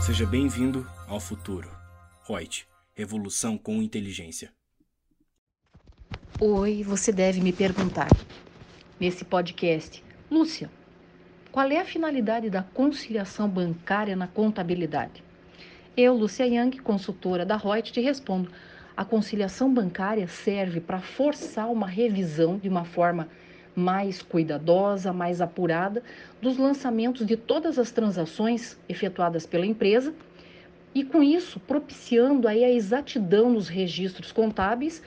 Seja bem-vindo ao futuro. Reut, revolução com inteligência. Oi, você deve me perguntar nesse podcast, Lúcia, qual é a finalidade da conciliação bancária na contabilidade? Eu, Lúcia Yang, consultora da Reut, te respondo. A conciliação bancária serve para forçar uma revisão de uma forma mais cuidadosa, mais apurada dos lançamentos de todas as transações efetuadas pela empresa e com isso propiciando aí a exatidão nos registros contábeis,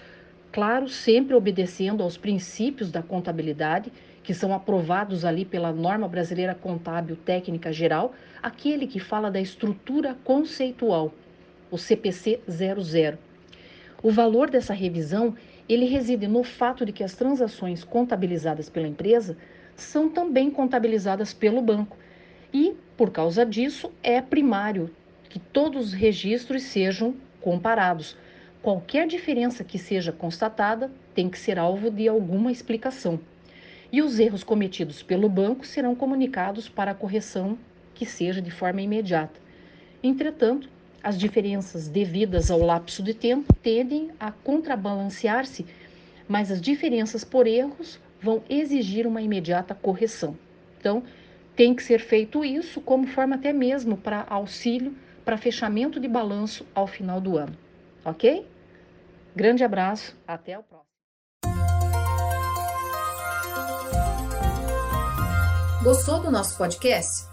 claro, sempre obedecendo aos princípios da contabilidade que são aprovados ali pela norma brasileira contábil técnica geral, aquele que fala da estrutura conceitual, o CPC 00. O valor dessa revisão ele reside no fato de que as transações contabilizadas pela empresa são também contabilizadas pelo banco. E, por causa disso, é primário que todos os registros sejam comparados. Qualquer diferença que seja constatada tem que ser alvo de alguma explicação. E os erros cometidos pelo banco serão comunicados para a correção que seja de forma imediata. Entretanto, as diferenças devidas ao lapso de tempo tendem a contrabalancear-se, mas as diferenças por erros vão exigir uma imediata correção. Então, tem que ser feito isso como forma até mesmo para auxílio para fechamento de balanço ao final do ano. Ok? Grande abraço, até o próximo. Gostou do nosso podcast?